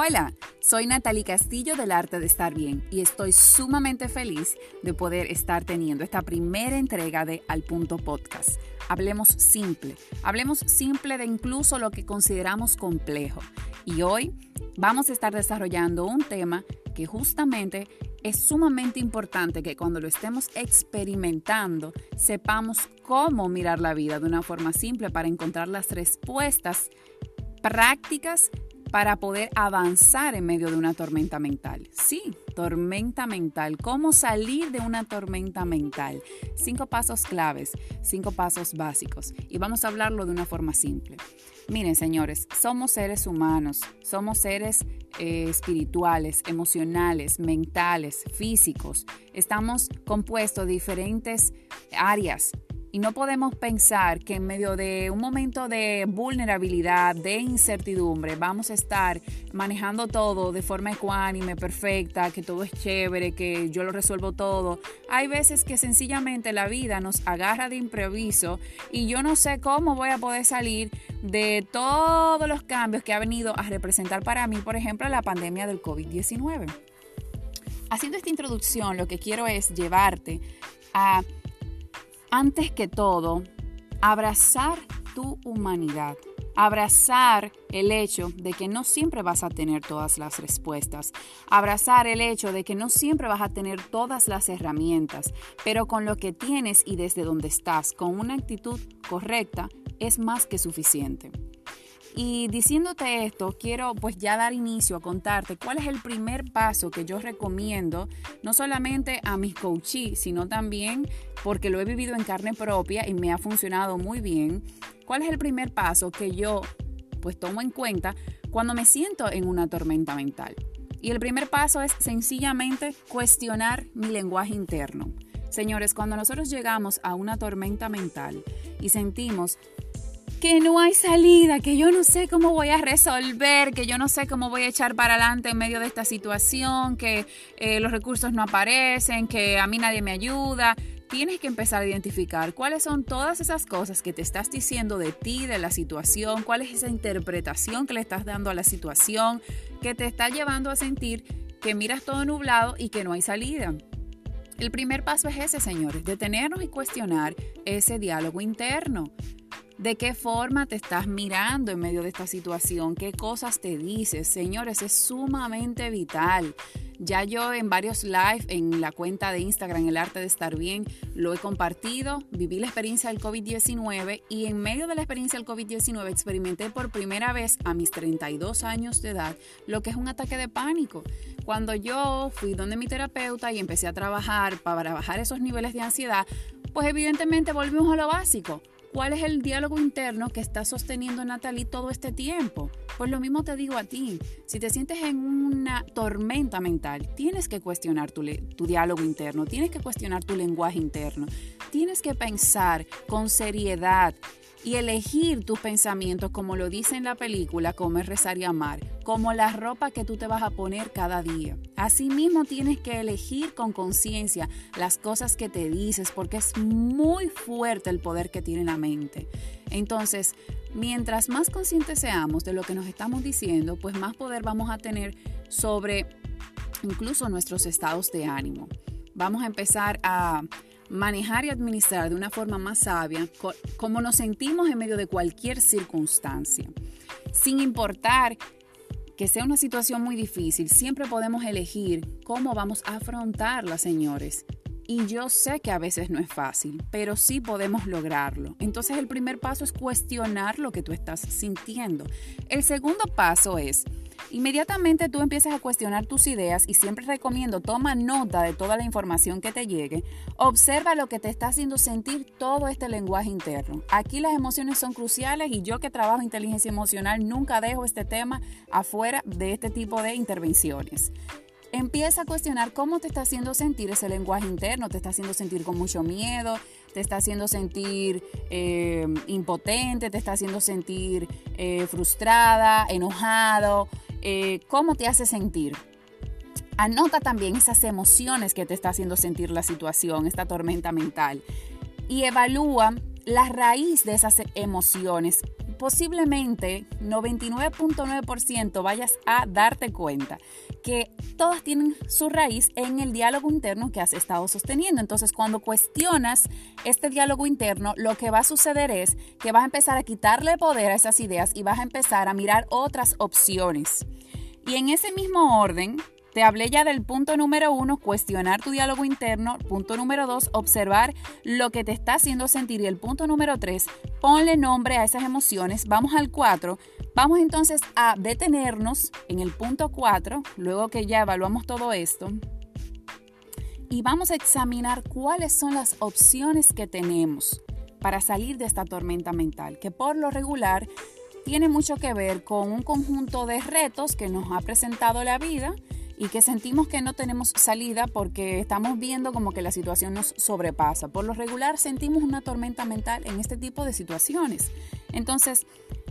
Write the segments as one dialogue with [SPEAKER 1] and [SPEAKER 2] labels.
[SPEAKER 1] Hola, soy Natalie Castillo del Arte de Estar Bien y estoy sumamente feliz de poder estar teniendo esta primera entrega de Al Punto Podcast. Hablemos simple, hablemos simple de incluso lo que consideramos complejo. Y hoy vamos a estar desarrollando un tema que justamente es sumamente importante que cuando lo estemos experimentando sepamos cómo mirar la vida de una forma simple para encontrar las respuestas prácticas para poder avanzar en medio de una tormenta mental. Sí, tormenta mental. ¿Cómo salir de una tormenta mental? Cinco pasos claves, cinco pasos básicos. Y vamos a hablarlo de una forma simple. Miren, señores, somos seres humanos, somos seres eh, espirituales, emocionales, mentales, físicos. Estamos compuestos de diferentes áreas y no podemos pensar que en medio de un momento de vulnerabilidad, de incertidumbre, vamos a estar manejando todo de forma ecuánime, perfecta, que todo es chévere, que yo lo resuelvo todo. Hay veces que sencillamente la vida nos agarra de improviso y yo no sé cómo voy a poder salir de todos los cambios que ha venido a representar para mí, por ejemplo, la pandemia del COVID-19. Haciendo esta introducción, lo que quiero es llevarte a antes que todo, abrazar tu humanidad. Abrazar el hecho de que no siempre vas a tener todas las respuestas. Abrazar el hecho de que no siempre vas a tener todas las herramientas, pero con lo que tienes y desde donde estás, con una actitud correcta, es más que suficiente. Y diciéndote esto, quiero pues ya dar inicio a contarte cuál es el primer paso que yo recomiendo, no solamente a mis coaches, sino también porque lo he vivido en carne propia y me ha funcionado muy bien. ¿Cuál es el primer paso que yo pues tomo en cuenta cuando me siento en una tormenta mental? Y el primer paso es sencillamente cuestionar mi lenguaje interno. Señores, cuando nosotros llegamos a una tormenta mental y sentimos que no hay salida, que yo no sé cómo voy a resolver, que yo no sé cómo voy a echar para adelante en medio de esta situación, que eh, los recursos no aparecen, que a mí nadie me ayuda. Tienes que empezar a identificar cuáles son todas esas cosas que te estás diciendo de ti, de la situación, cuál es esa interpretación que le estás dando a la situación, que te está llevando a sentir que miras todo nublado y que no hay salida. El primer paso es ese, señores, detenernos y cuestionar ese diálogo interno de qué forma te estás mirando en medio de esta situación, qué cosas te dices. Señores, es sumamente vital. Ya yo en varios live en la cuenta de Instagram, El Arte de Estar Bien, lo he compartido, viví la experiencia del COVID-19 y en medio de la experiencia del COVID-19 experimenté por primera vez a mis 32 años de edad lo que es un ataque de pánico. Cuando yo fui donde mi terapeuta y empecé a trabajar para bajar esos niveles de ansiedad, pues evidentemente volvimos a lo básico ¿Cuál es el diálogo interno que está sosteniendo Natalie todo este tiempo? Pues lo mismo te digo a ti. Si te sientes en una tormenta mental, tienes que cuestionar tu, tu diálogo interno, tienes que cuestionar tu lenguaje interno, tienes que pensar con seriedad y elegir tus pensamientos como lo dice en la película Comer, Rezar y Amar, como la ropa que tú te vas a poner cada día. Asimismo tienes que elegir con conciencia las cosas que te dices porque es muy fuerte el poder que tiene la mente. Entonces, mientras más conscientes seamos de lo que nos estamos diciendo, pues más poder vamos a tener sobre incluso nuestros estados de ánimo. Vamos a empezar a manejar y administrar de una forma más sabia como nos sentimos en medio de cualquier circunstancia. Sin importar que sea una situación muy difícil, siempre podemos elegir cómo vamos a afrontarla, señores. Y yo sé que a veces no es fácil, pero sí podemos lograrlo. Entonces el primer paso es cuestionar lo que tú estás sintiendo. El segundo paso es Inmediatamente tú empiezas a cuestionar tus ideas y siempre recomiendo toma nota de toda la información que te llegue. Observa lo que te está haciendo sentir todo este lenguaje interno. Aquí las emociones son cruciales y yo que trabajo inteligencia emocional nunca dejo este tema afuera de este tipo de intervenciones. Empieza a cuestionar cómo te está haciendo sentir ese lenguaje interno. Te está haciendo sentir con mucho miedo, te está haciendo sentir eh, impotente, te está haciendo sentir eh, frustrada, enojado. Eh, cómo te hace sentir. Anota también esas emociones que te está haciendo sentir la situación, esta tormenta mental. Y evalúa la raíz de esas emociones. Posiblemente 99.9% vayas a darte cuenta que todas tienen su raíz en el diálogo interno que has estado sosteniendo. Entonces, cuando cuestionas este diálogo interno, lo que va a suceder es que vas a empezar a quitarle poder a esas ideas y vas a empezar a mirar otras opciones. Y en ese mismo orden, te hablé ya del punto número uno, cuestionar tu diálogo interno. Punto número dos, observar lo que te está haciendo sentir. Y el punto número tres, ponle nombre a esas emociones. Vamos al cuatro. Vamos entonces a detenernos en el punto cuatro, luego que ya evaluamos todo esto. Y vamos a examinar cuáles son las opciones que tenemos para salir de esta tormenta mental, que por lo regular tiene mucho que ver con un conjunto de retos que nos ha presentado la vida y que sentimos que no tenemos salida porque estamos viendo como que la situación nos sobrepasa. Por lo regular sentimos una tormenta mental en este tipo de situaciones. Entonces,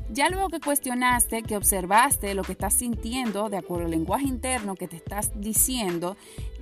[SPEAKER 1] ya luego que cuestionaste, que observaste lo que estás sintiendo de acuerdo al lenguaje interno que te estás diciendo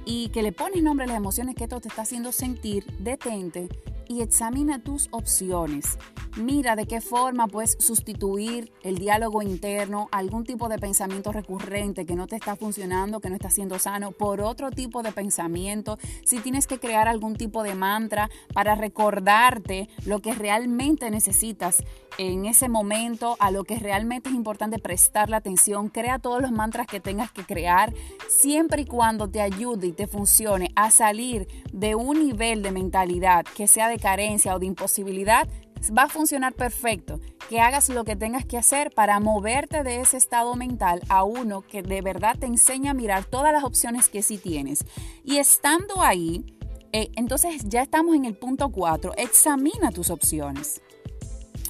[SPEAKER 1] y que le pones nombre a las emociones que esto te está haciendo sentir, detente y examina tus opciones. Mira de qué forma puedes sustituir el diálogo interno, algún tipo de pensamiento recurrente que no te está funcionando, que no está siendo sano, por otro tipo de pensamiento. Si tienes que crear algún tipo de mantra para recordarte lo que realmente necesitas en ese momento, a lo que realmente es importante prestar la atención, crea todos los mantras que tengas que crear, siempre y cuando te ayude y te funcione a salir de un nivel de mentalidad que sea de carencia o de imposibilidad, va a funcionar perfecto. Que hagas lo que tengas que hacer para moverte de ese estado mental a uno que de verdad te enseña a mirar todas las opciones que sí tienes. Y estando ahí, eh, entonces ya estamos en el punto 4, examina tus opciones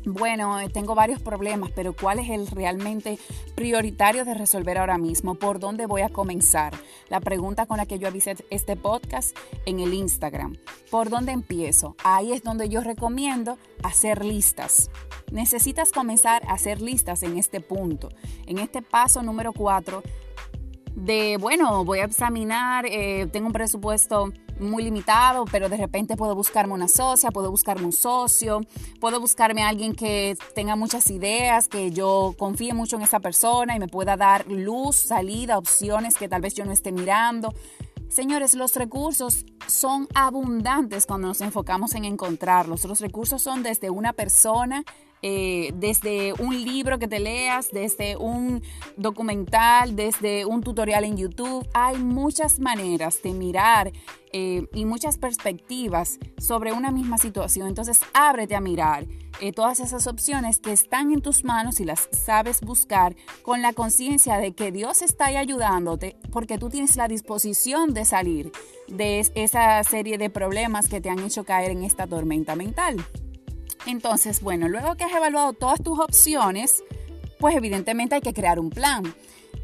[SPEAKER 1] bueno, eh, tengo varios problemas, pero ¿cuál es el realmente prioritario de resolver ahora mismo? ¿Por dónde voy a comenzar? La pregunta con la que yo avisé este podcast en el Instagram. ¿Por dónde empiezo? Ahí es donde yo recomiendo hacer listas. Necesitas comenzar a hacer listas en este punto, en este paso número 4 de, bueno, voy a examinar, eh, tengo un presupuesto muy limitado, pero de repente puedo buscarme una socia, puedo buscarme un socio, puedo buscarme a alguien que tenga muchas ideas, que yo confíe mucho en esa persona y me pueda dar luz, salida, opciones que tal vez yo no esté mirando. Señores, los recursos son abundantes cuando nos enfocamos en encontrarlos. Los recursos son desde una persona eh, desde un libro que te leas, desde un documental, desde un tutorial en YouTube. Hay muchas maneras de mirar eh, y muchas perspectivas sobre una misma situación. Entonces, ábrete a mirar eh, todas esas opciones que están en tus manos y las sabes buscar con la conciencia de que Dios está ahí ayudándote porque tú tienes la disposición de salir de esa serie de problemas que te han hecho caer en esta tormenta mental. Entonces, bueno, luego que has evaluado todas tus opciones, pues evidentemente hay que crear un plan.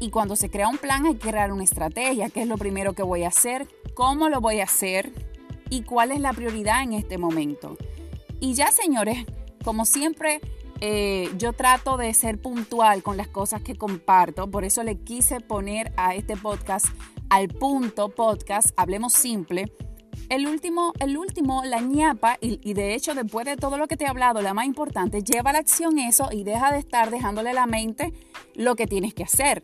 [SPEAKER 1] Y cuando se crea un plan hay que crear una estrategia. ¿Qué es lo primero que voy a hacer? ¿Cómo lo voy a hacer? ¿Y cuál es la prioridad en este momento? Y ya, señores, como siempre, eh, yo trato de ser puntual con las cosas que comparto. Por eso le quise poner a este podcast al punto podcast, hablemos simple el último, el último, la ñapa, y, de hecho después de todo lo que te he hablado, la más importante, lleva a la acción eso y deja de estar dejándole la mente lo que tienes que hacer.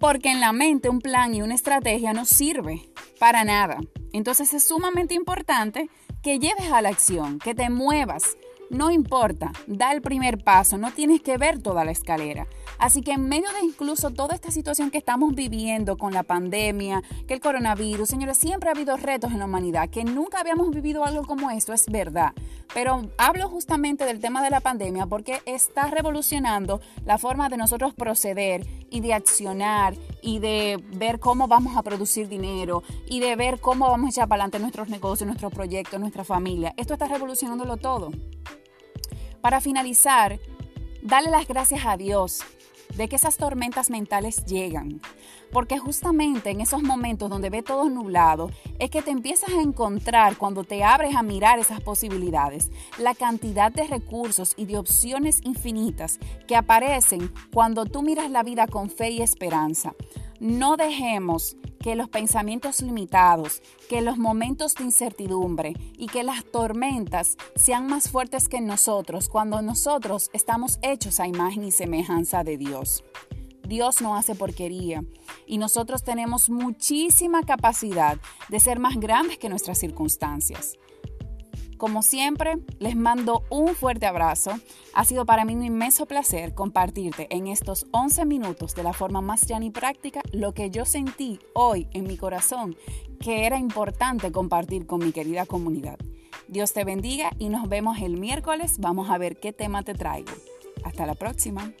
[SPEAKER 1] Porque en la mente un plan y una estrategia no sirve para nada. Entonces es sumamente importante que lleves a la acción, que te muevas, no importa, da el primer paso, no tienes que ver toda la escalera. Así que en medio de incluso toda esta situación que estamos viviendo con la pandemia, que el coronavirus, señores, siempre ha habido retos en la humanidad, que nunca habíamos vivido algo como esto, es verdad. Pero hablo justamente del tema de la pandemia porque está revolucionando la forma de nosotros proceder y de accionar y de ver cómo vamos a producir dinero y de ver cómo vamos a echar para adelante nuestros negocios, nuestros proyectos, nuestra familia. Esto está revolucionándolo todo. Para finalizar, dale las gracias a Dios de que esas tormentas mentales llegan. Porque justamente en esos momentos donde ve todo nublado, es que te empiezas a encontrar cuando te abres a mirar esas posibilidades, la cantidad de recursos y de opciones infinitas que aparecen cuando tú miras la vida con fe y esperanza. No dejemos que los pensamientos limitados, que los momentos de incertidumbre y que las tormentas sean más fuertes que nosotros cuando nosotros estamos hechos a imagen y semejanza de Dios. Dios no hace porquería y nosotros tenemos muchísima capacidad de ser más grandes que nuestras circunstancias. Como siempre, les mando un fuerte abrazo. Ha sido para mí un inmenso placer compartirte en estos 11 minutos de la forma más llana y práctica lo que yo sentí hoy en mi corazón que era importante compartir con mi querida comunidad. Dios te bendiga y nos vemos el miércoles. Vamos a ver qué tema te traigo. Hasta la próxima.